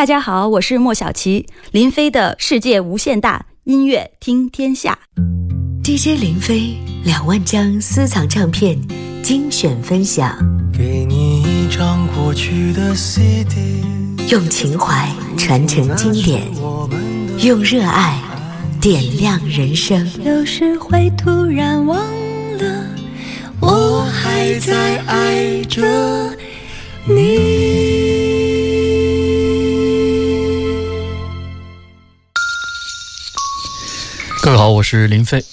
大家好，我是莫小琪，林飞的世界无限大，音乐听天下。DJ 林飞两万张私藏唱片精选分享，给你一张过去的 CD，用情怀传承经典，用热爱点亮人生。有时会突然忘了，我还在爱着你。各位好，我是林飞。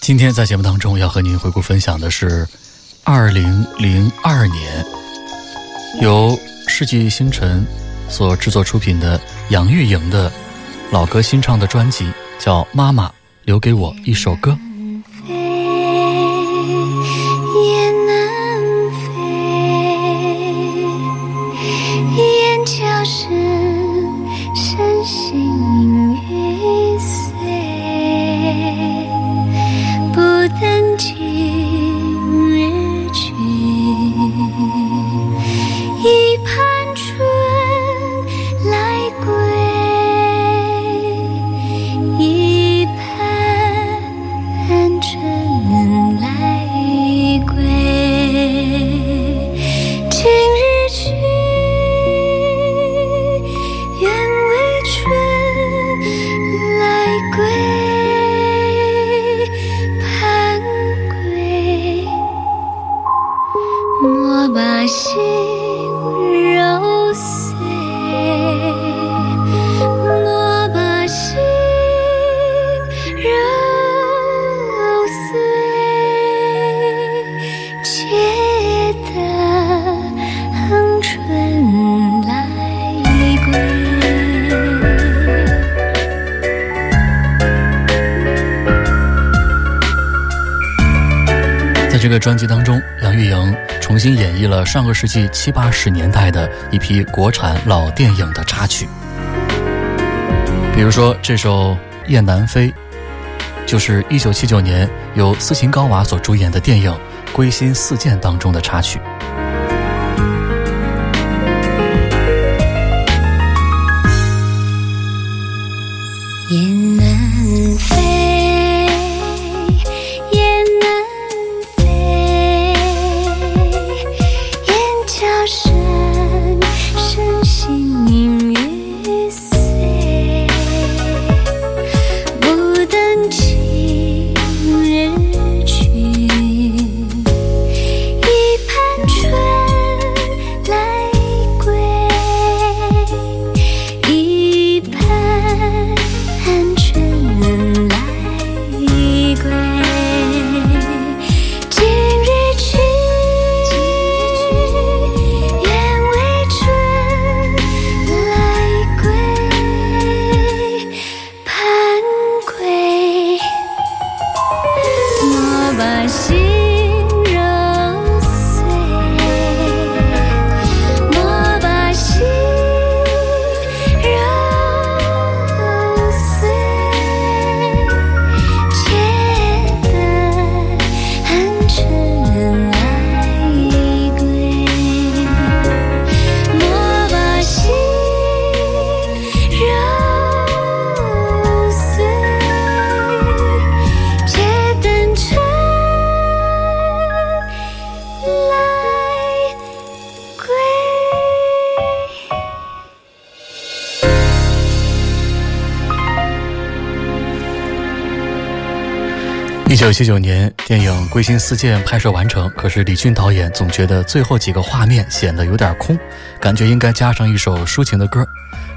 今天在节目当中要和您回顾分享的是二零零二年由世纪星辰所制作出品的杨钰莹的老歌新唱的专辑，叫《妈妈留给我一首歌》。专辑当中，杨钰莹重新演绎了上个世纪七八十年代的一批国产老电影的插曲，比如说这首《雁南飞》，就是一九七九年由斯琴高娃所主演的电影《归心似箭》当中的插曲。九七九年，电影《归心似箭》拍摄完成，可是李俊导演总觉得最后几个画面显得有点空，感觉应该加上一首抒情的歌。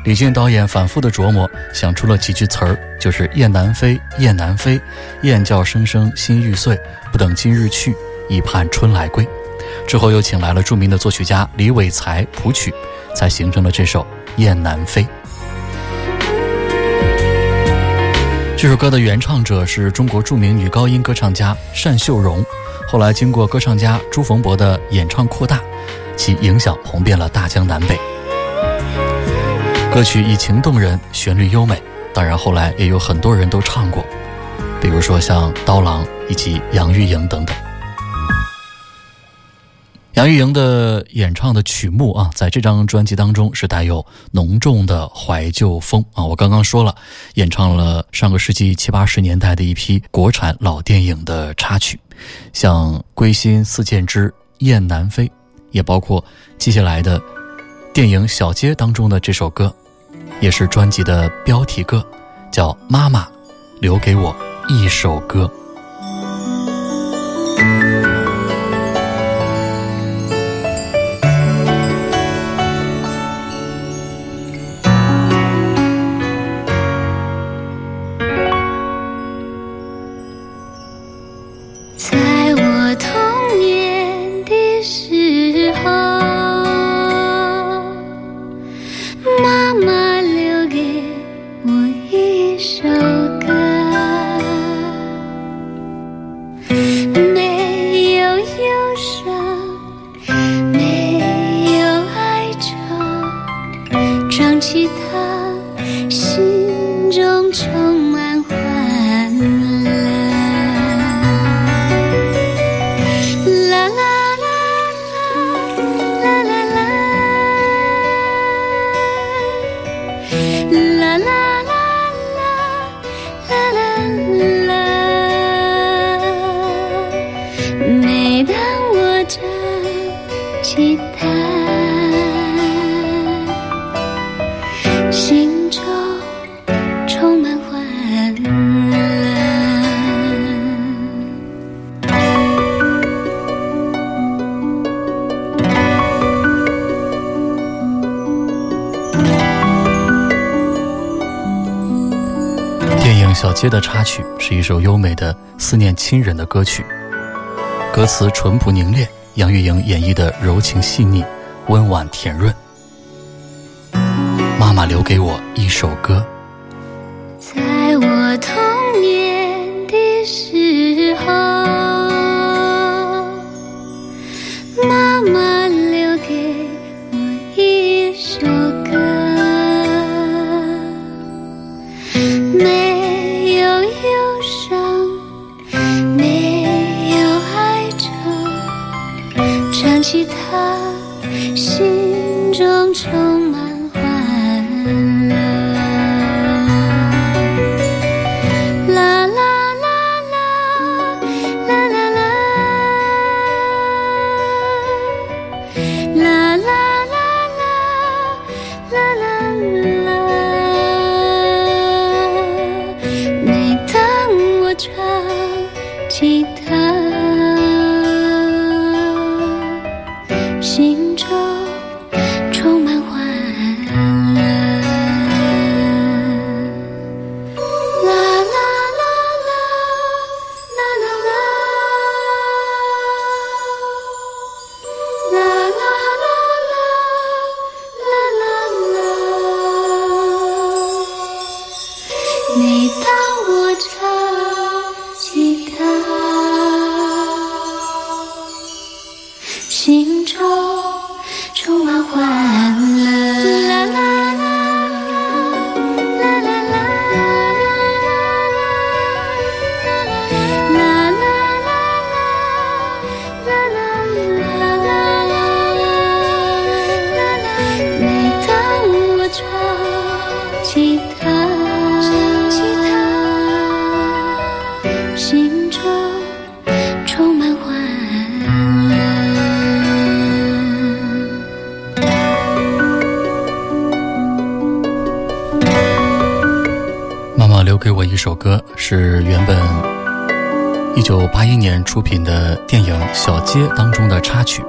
李俊导演反复的琢磨，想出了几句词儿，就是“雁南飞，雁南飞，雁叫声声心欲碎，不等今日去，已盼春来归。”之后又请来了著名的作曲家李伟才谱曲，才形成了这首《雁南飞》。这首歌的原唱者是中国著名女高音歌唱家单秀荣，后来经过歌唱家朱逢博的演唱扩大，其影响红遍了大江南北。歌曲以情动人，旋律优美，当然后来也有很多人都唱过，比如说像刀郎以及杨钰莹等等。杨钰莹的演唱的曲目啊，在这张专辑当中是带有浓重的怀旧风啊。我刚刚说了，演唱了上个世纪七八十年代的一批国产老电影的插曲，像《归心似箭之雁南飞》，也包括接下来的电影《小街》当中的这首歌，也是专辑的标题歌，叫《妈妈留给我一首歌》。接的插曲是一首优美的思念亲人的歌曲，歌词淳朴凝练，杨钰莹演绎的柔情细腻、温婉甜润。妈妈留给我一首歌，起他心中愁一首歌是原本一九八一年出品的电影《小街》当中的插曲。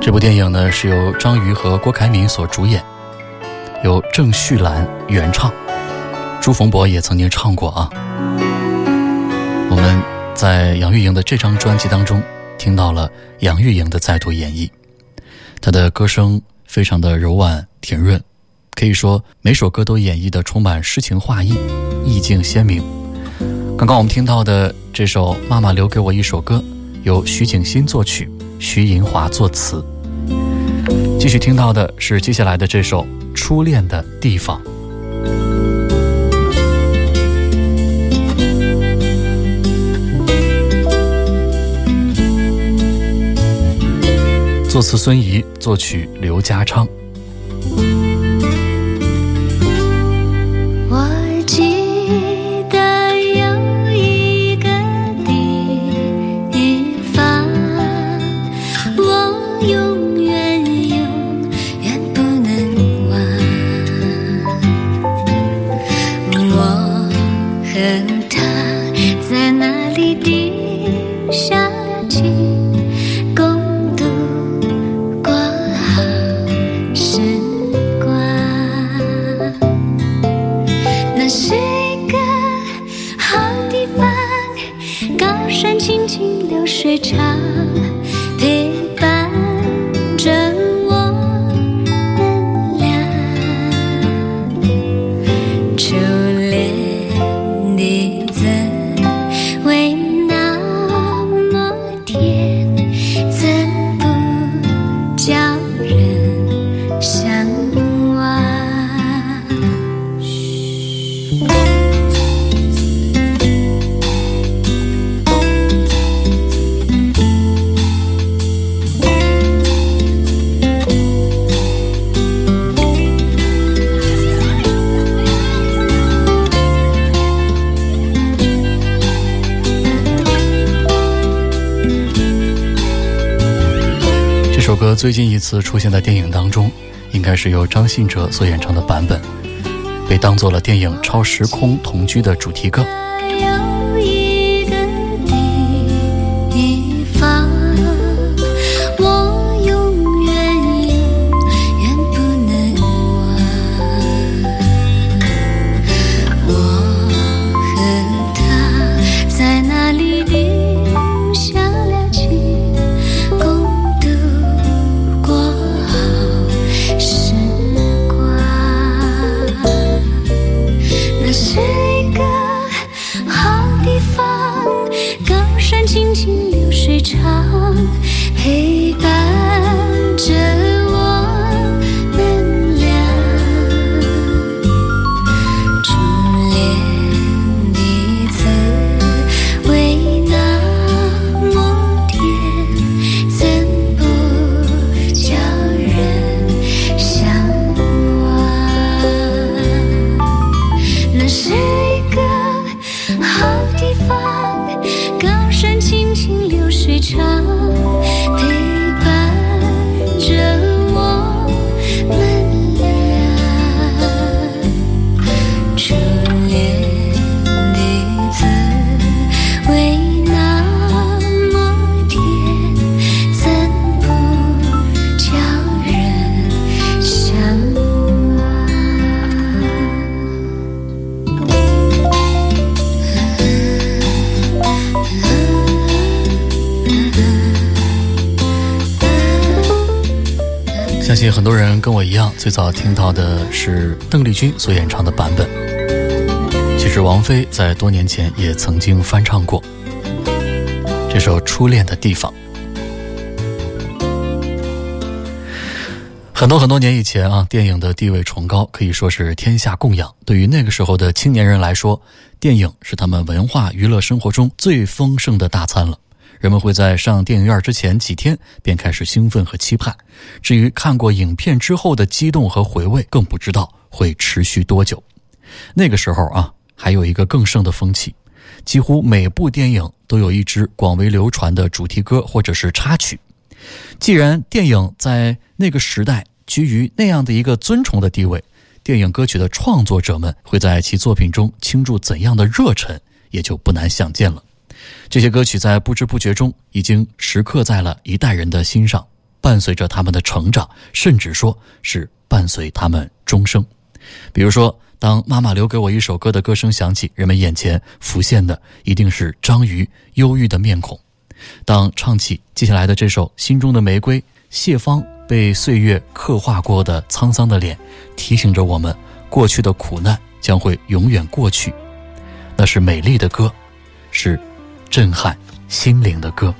这部电影呢是由张瑜和郭凯敏所主演，由郑绪岚原唱，朱逢博也曾经唱过啊。我们在杨钰莹的这张专辑当中听到了杨钰莹的再度演绎，她的歌声非常的柔婉甜润。可以说，每首歌都演绎的充满诗情画意，意境鲜明。刚刚我们听到的这首《妈妈留给我一首歌》，由徐景新作曲，徐银华作词。继续听到的是接下来的这首《初恋的地方》。作词孙怡，作曲刘家昌。最次出现在电影当中，应该是由张信哲所演唱的版本，被当做了电影《超时空同居》的主题歌。最早听到的是邓丽君所演唱的版本。其实王菲在多年前也曾经翻唱过这首《初恋的地方》。很多很多年以前啊，电影的地位崇高，可以说是天下供养。对于那个时候的青年人来说，电影是他们文化娱乐生活中最丰盛的大餐了。人们会在上电影院之前几天便开始兴奋和期盼，至于看过影片之后的激动和回味，更不知道会持续多久。那个时候啊，还有一个更盛的风气，几乎每部电影都有一支广为流传的主题歌或者是插曲。既然电影在那个时代居于那样的一个尊崇的地位，电影歌曲的创作者们会在其作品中倾注怎样的热忱，也就不难想见了。这些歌曲在不知不觉中已经时刻在了一代人的心上，伴随着他们的成长，甚至说是伴随他们终生。比如说，当妈妈留给我一首歌的歌声响起，人们眼前浮现的一定是章鱼忧郁的面孔；当唱起接下来的这首《心中的玫瑰》，谢芳被岁月刻画过的沧桑的脸，提醒着我们过去的苦难将会永远过去。那是美丽的歌，是。震撼心灵的歌。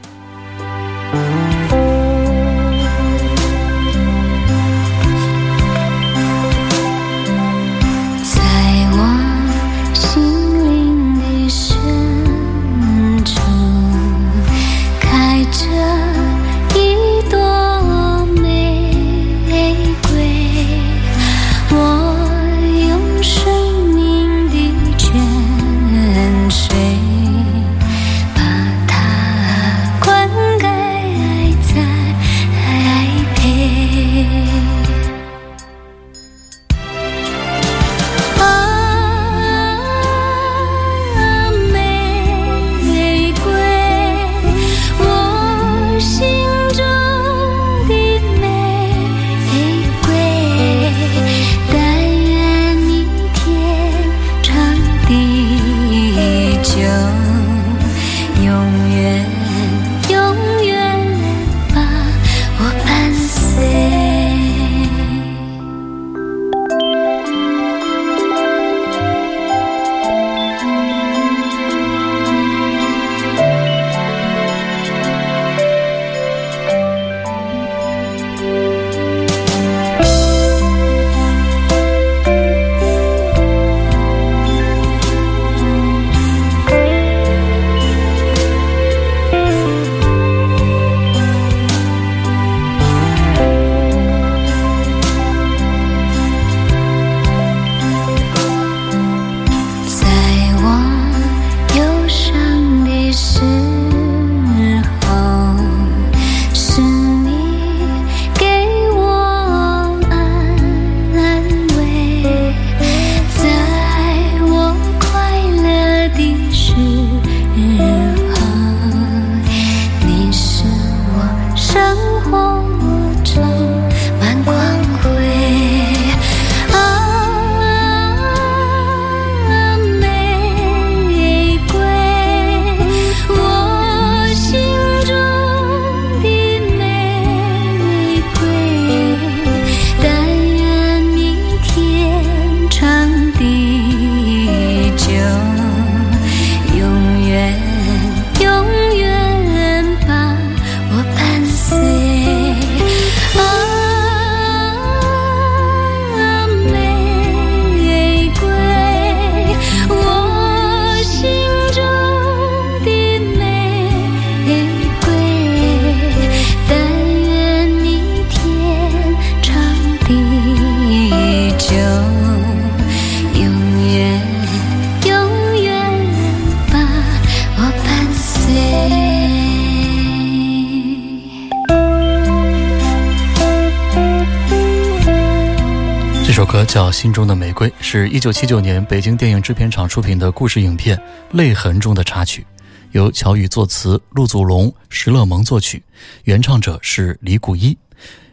心中的玫瑰》，是一九七九年北京电影制片厂出品的故事影片《泪痕》中的插曲，由乔羽作词，陆祖龙、石勒蒙作曲，原唱者是李谷一。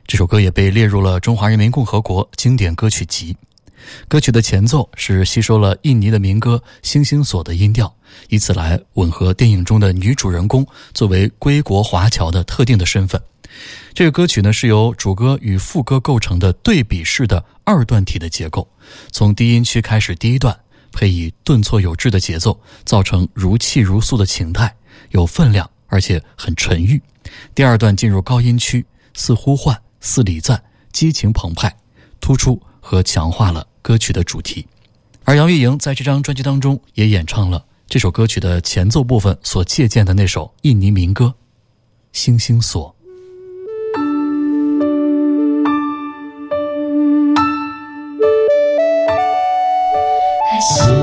这首歌也被列入了中华人民共和国经典歌曲集。歌曲的前奏是吸收了印尼的民歌《星星锁》的音调，以此来吻合电影中的女主人公作为归国华侨的特定的身份。这个歌曲呢是由主歌与副歌构成的对比式的二段体的结构，从低音区开始，第一段配以顿挫有致的节奏，造成如泣如诉的情态，有分量，而且很沉郁。第二段进入高音区，似呼唤，似礼赞，激情澎湃，突出和强化了歌曲的主题。而杨钰莹在这张专辑当中也演唱了这首歌曲的前奏部分所借鉴的那首印尼民歌《星星锁》。see.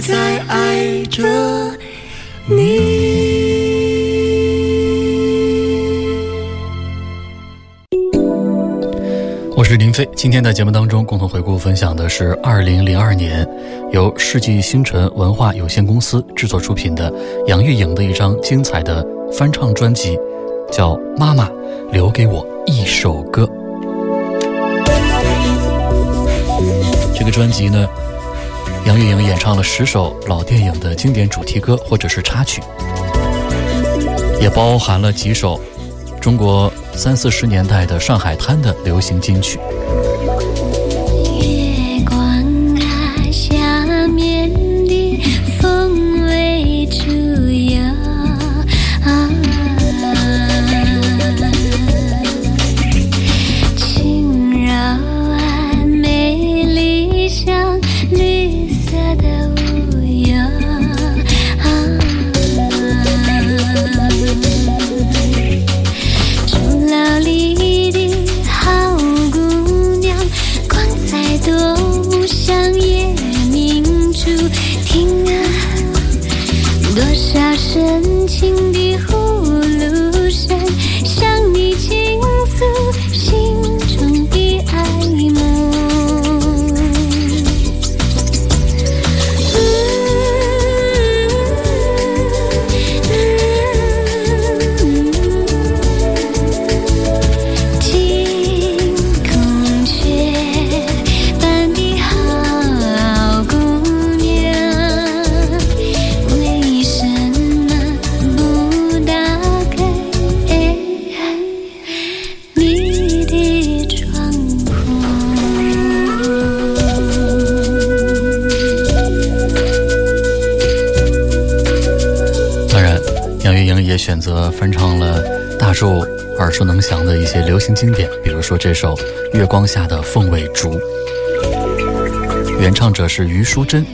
在爱着你。我是林飞，今天在节目当中共同回顾分享的是二零零二年由世纪星辰文化有限公司制作出品的杨钰莹的一张精彩的翻唱专辑，叫《妈妈留给我一首歌》。这个专辑呢，杨钰莹演唱了十首老电影的经典主题歌或者是插曲，也包含了几首中国。三四十年代的上海滩的流行金曲。耳熟能详的一些流行经典，比如说这首《月光下的凤尾竹》，原唱者是余淑珍。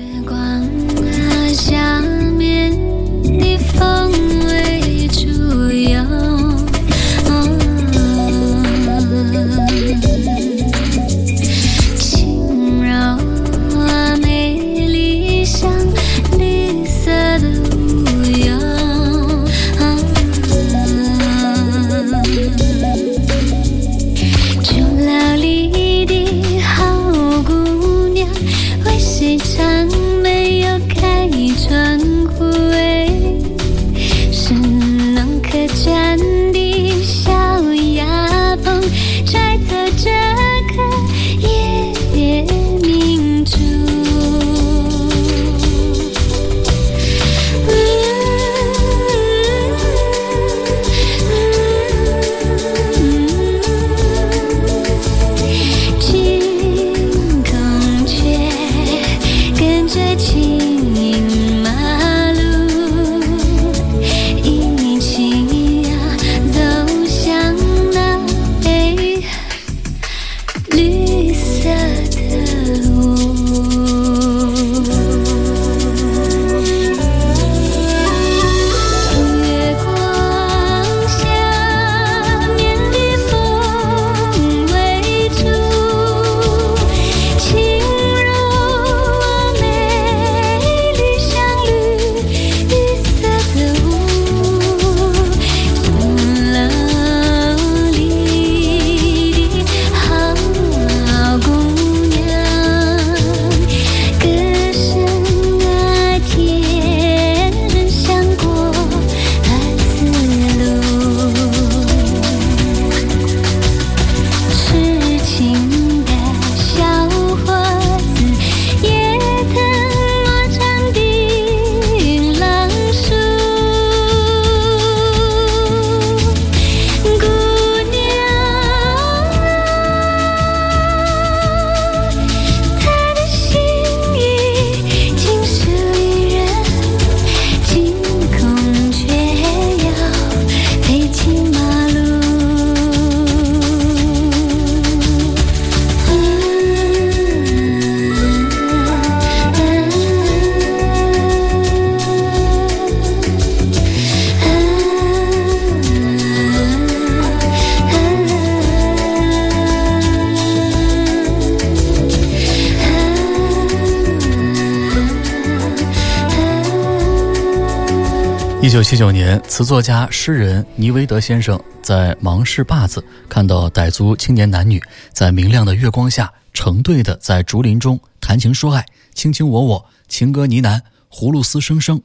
九七九年，词作家、诗人尼维德先生在芒市坝子看到傣族青年男女在明亮的月光下成对的在竹林中谈情说爱、卿卿我我、情歌呢喃、葫芦丝声声。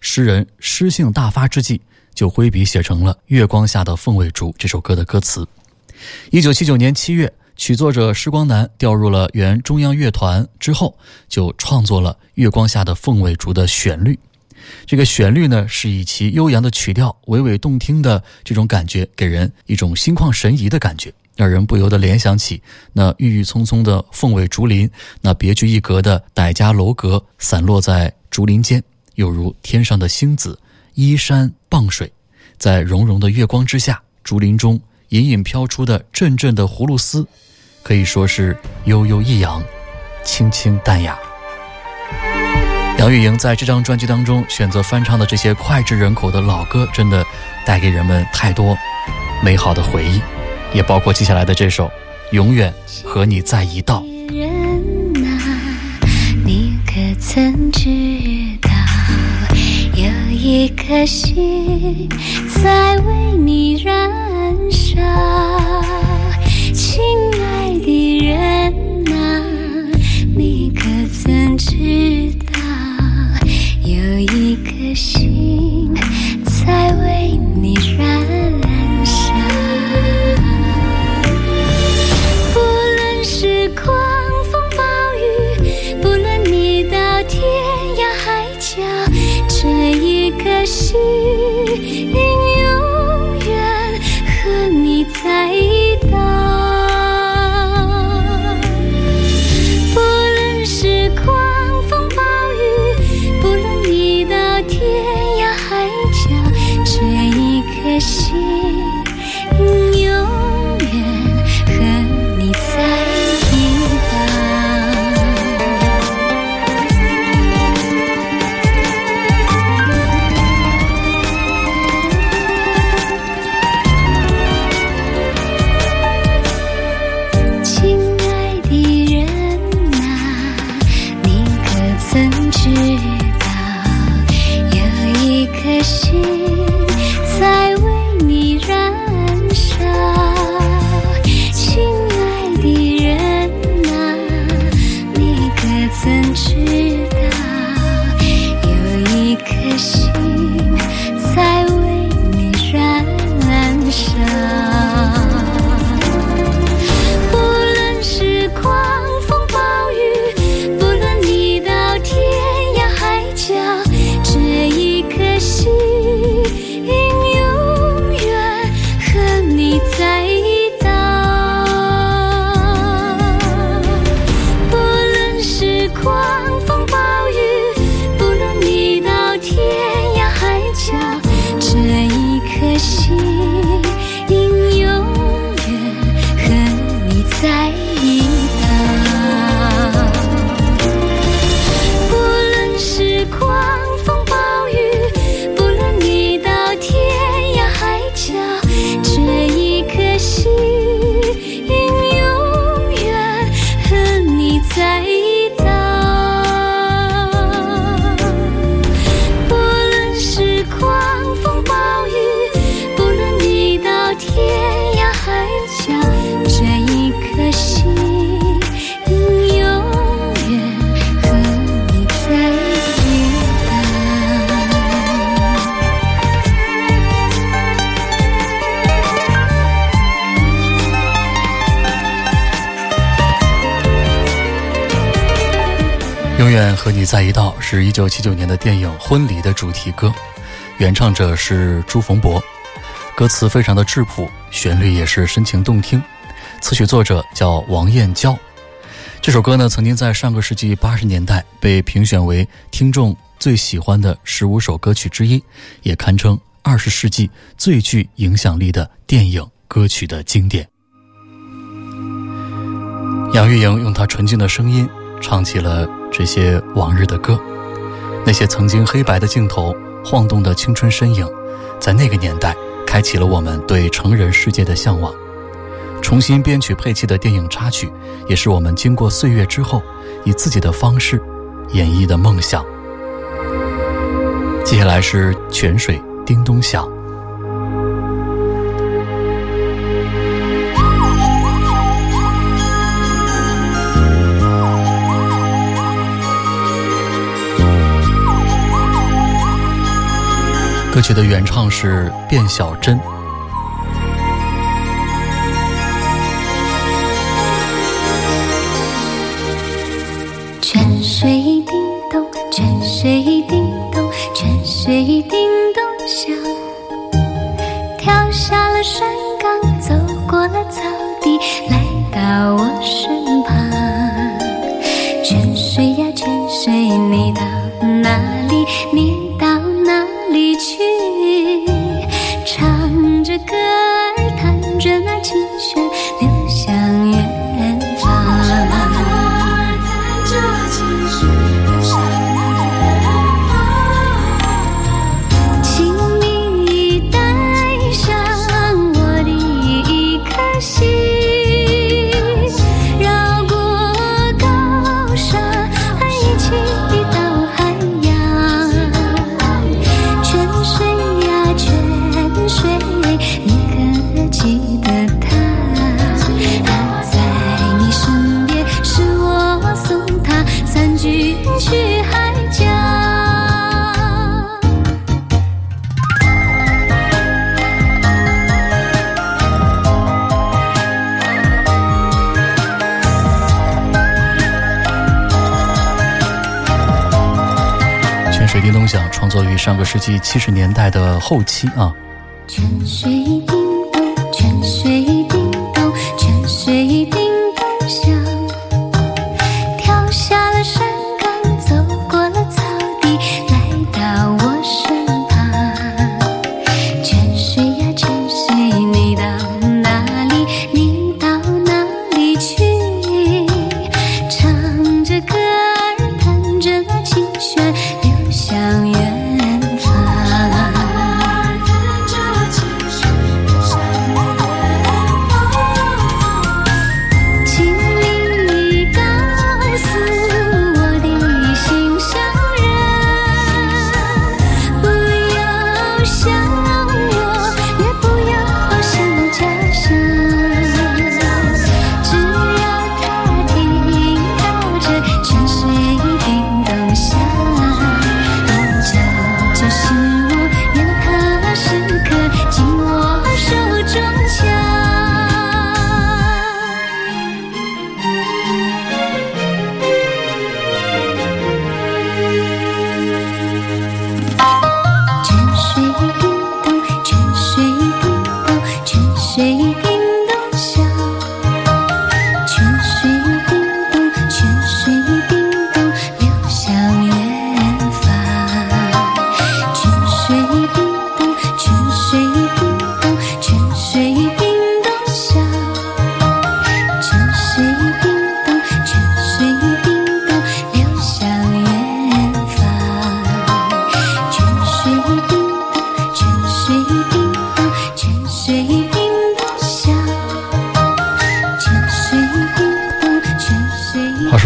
诗人诗兴大发之际，就挥笔写成了《月光下的凤尾竹》这首歌的歌词。一九七九年七月，曲作者施光南调入了原中央乐团之后，就创作了《月光下的凤尾竹》的旋律。这个旋律呢，是以其悠扬的曲调、娓娓动听的这种感觉，给人一种心旷神怡的感觉，让人不由得联想起那郁郁葱葱的凤尾竹林，那别具一格的傣家楼阁散落在竹林间，犹如天上的星子依山傍水，在融融的月光之下，竹林中隐隐飘出的阵阵的葫芦丝，可以说是悠悠抑扬，清清淡雅。杨钰莹在这张专辑当中选择翻唱的这些脍炙人口的老歌，真的带给人们太多美好的回忆，也包括接下来的这首《永远和你在一道》。人啊，你可曾知道，有一颗心在为你燃烧，亲爱的人啊，你可曾知道？心在为你燃永远和你在一道是一九七九年的电影《婚礼》的主题歌，原唱者是朱逢博，歌词非常的质朴，旋律也是深情动听，词曲作者叫王燕娇。这首歌呢，曾经在上个世纪八十年代被评选为听众最喜欢的十五首歌曲之一，也堪称二十世纪最具影响力的电影歌曲的经典。杨钰莹用她纯净的声音唱起了这些往日的歌，那些曾经黑白的镜头、晃动的青春身影，在那个年代开启了我们对成人世界的向往。重新编曲配器的电影插曲，也是我们经过岁月之后，以自己的方式演绎的梦想。接下来是泉水叮咚响。歌曲的原唱是卞小珍。泉水七十年代的后期啊。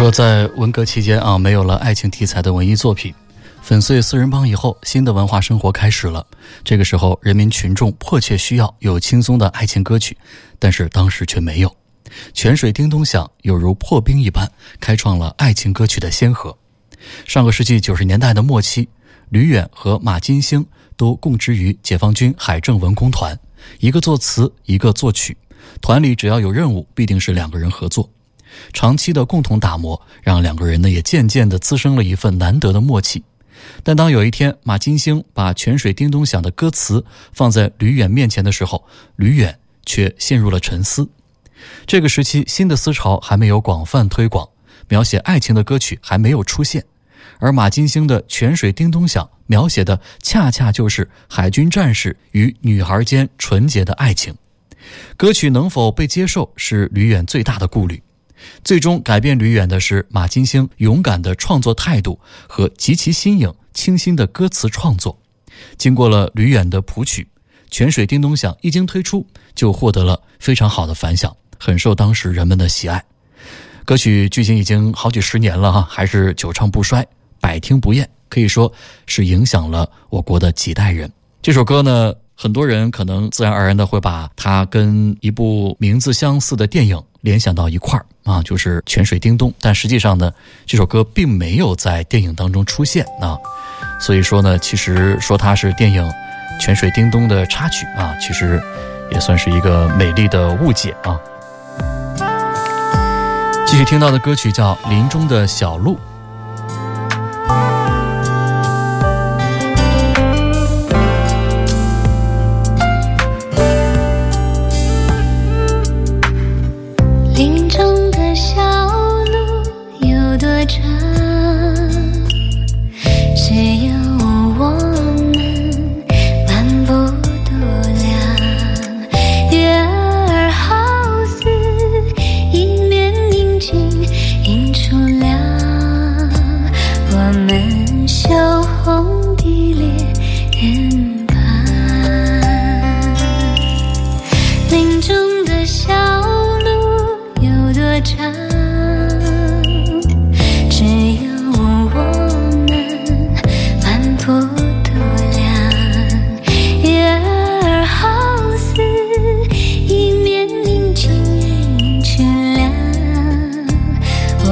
说在文革期间啊，没有了爱情题材的文艺作品，粉碎四人帮以后，新的文化生活开始了。这个时候，人民群众迫切需要有轻松的爱情歌曲，但是当时却没有。泉水叮咚响，有如破冰一般，开创了爱情歌曲的先河。上个世纪九十年代的末期，吕远和马金星都供职于解放军海政文工团，一个作词，一个作曲，团里只要有任务，必定是两个人合作。长期的共同打磨，让两个人呢也渐渐地滋生了一份难得的默契。但当有一天马金星把“泉水叮咚响”的歌词放在吕远面前的时候，吕远却陷入了沉思。这个时期，新的思潮还没有广泛推广，描写爱情的歌曲还没有出现，而马金星的“泉水叮咚响”描写的恰恰就是海军战士与女孩间纯洁的爱情。歌曲能否被接受，是吕远最大的顾虑。最终改变吕远的是马金星勇敢的创作态度和极其新颖、清新的歌词创作。经过了吕远的谱曲，《泉水叮咚响》一经推出，就获得了非常好的反响，很受当时人们的喜爱。歌曲距今已经好几十年了哈，还是久唱不衰，百听不厌。可以说是影响了我国的几代人。这首歌呢，很多人可能自然而然的会把它跟一部名字相似的电影联想到一块儿啊，就是《泉水叮咚》。但实际上呢，这首歌并没有在电影当中出现啊，所以说呢，其实说它是电影《泉水叮咚》的插曲啊，其实也算是一个美丽的误解啊。继续听到的歌曲叫《林中的小鹿》。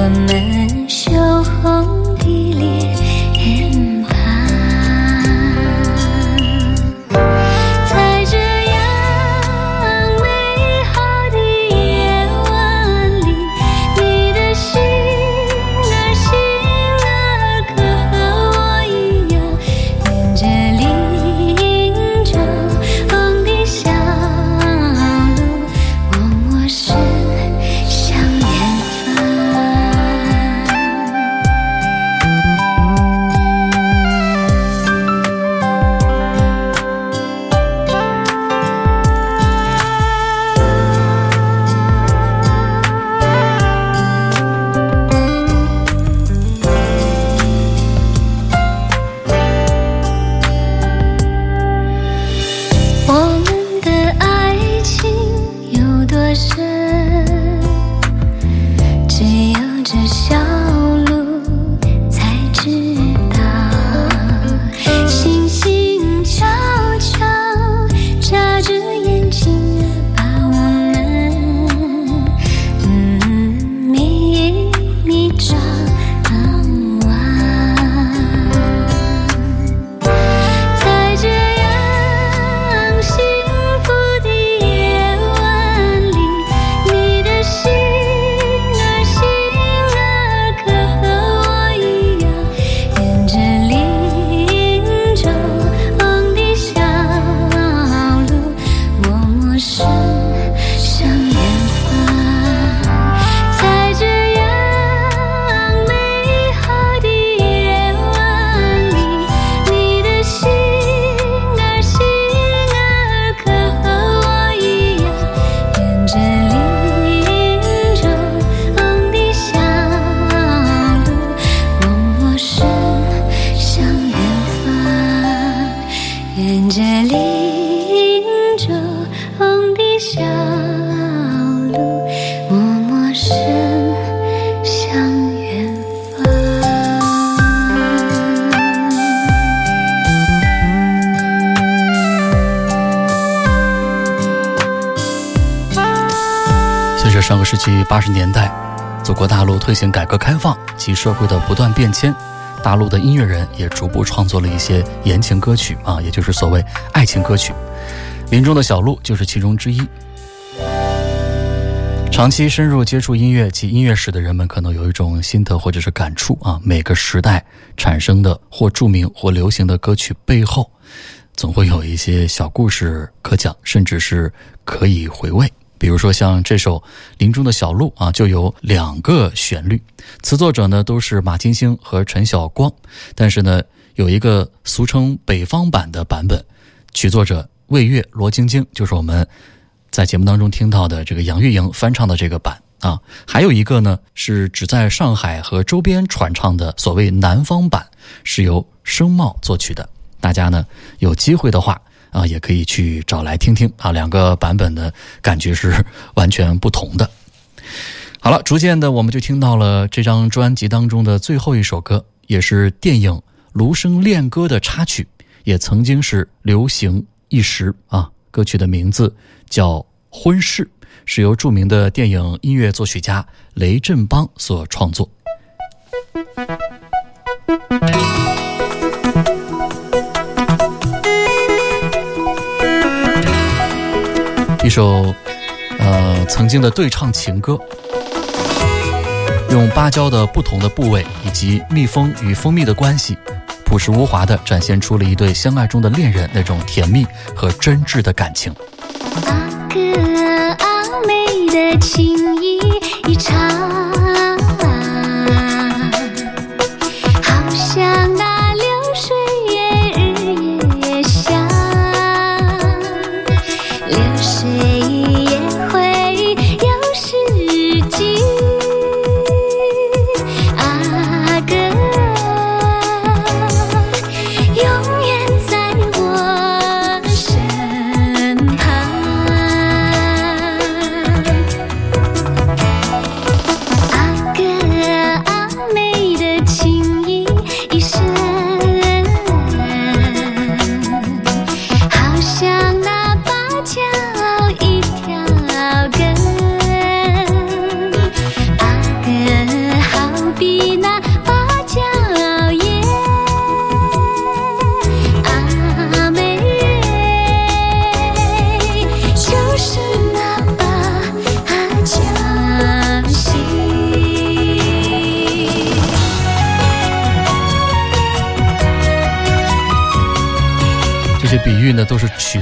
我们守候八十年代，祖国大陆推行改革开放及社会的不断变迁，大陆的音乐人也逐步创作了一些言情歌曲啊，也就是所谓爱情歌曲。林中的小路就是其中之一。长期深入接触音乐及音乐史的人们，可能有一种心得或者是感触啊。每个时代产生的或著名或流行的歌曲背后，总会有一些小故事可讲，甚至是可以回味。比如说像这首《林中的小路》啊，就有两个旋律，词作者呢都是马金星和陈晓光，但是呢有一个俗称北方版的版本，曲作者魏月、罗晶晶，就是我们在节目当中听到的这个杨钰莹翻唱的这个版啊，还有一个呢是只在上海和周边传唱的所谓南方版，是由声茂作曲的。大家呢有机会的话啊，也可以去找来听听啊，两个版本的感觉是完全不同的。好了，逐渐的我们就听到了这张专辑当中的最后一首歌，也是电影《芦笙恋歌的插曲，也曾经是流行一时啊。歌曲的名字叫《婚事》，是由著名的电影音乐作曲家雷振邦所创作。一首，呃，曾经的对唱情歌，用芭蕉的不同的部位以及蜜蜂与蜂蜜的关系，朴实无华的展现出了一对相爱中的恋人那种甜蜜和真挚的感情。阿哥阿妹的情谊一场。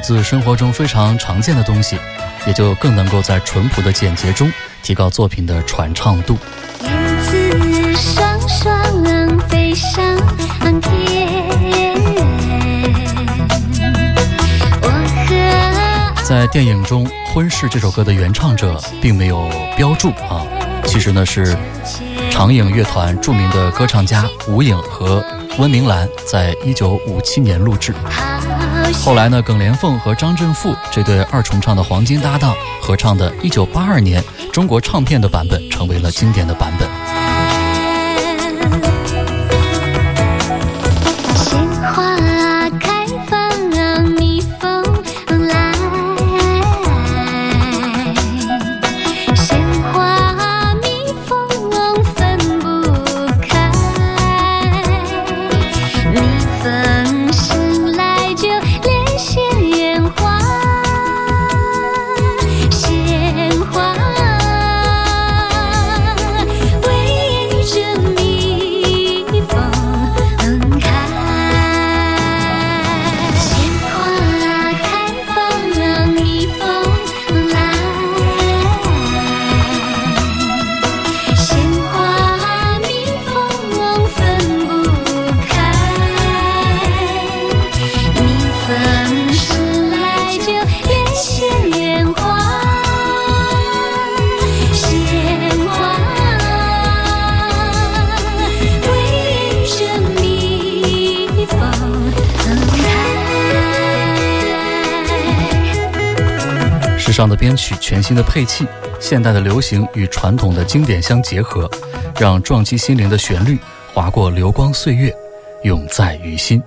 自生活中非常常见的东西，也就更能够在淳朴的简洁中提高作品的传唱度。在电影中，《婚事》这首歌的原唱者并没有标注啊，其实呢是长影乐团著名的歌唱家吴影和温明兰在一九五七年录制。后来呢，耿莲凤和张振富这对二重唱的黄金搭档合唱的1982年中国唱片的版本，成为了经典的版本。的编曲，全新的配器，现代的流行与传统的经典相结合，让撞击心灵的旋律划过流光岁月，永在于心。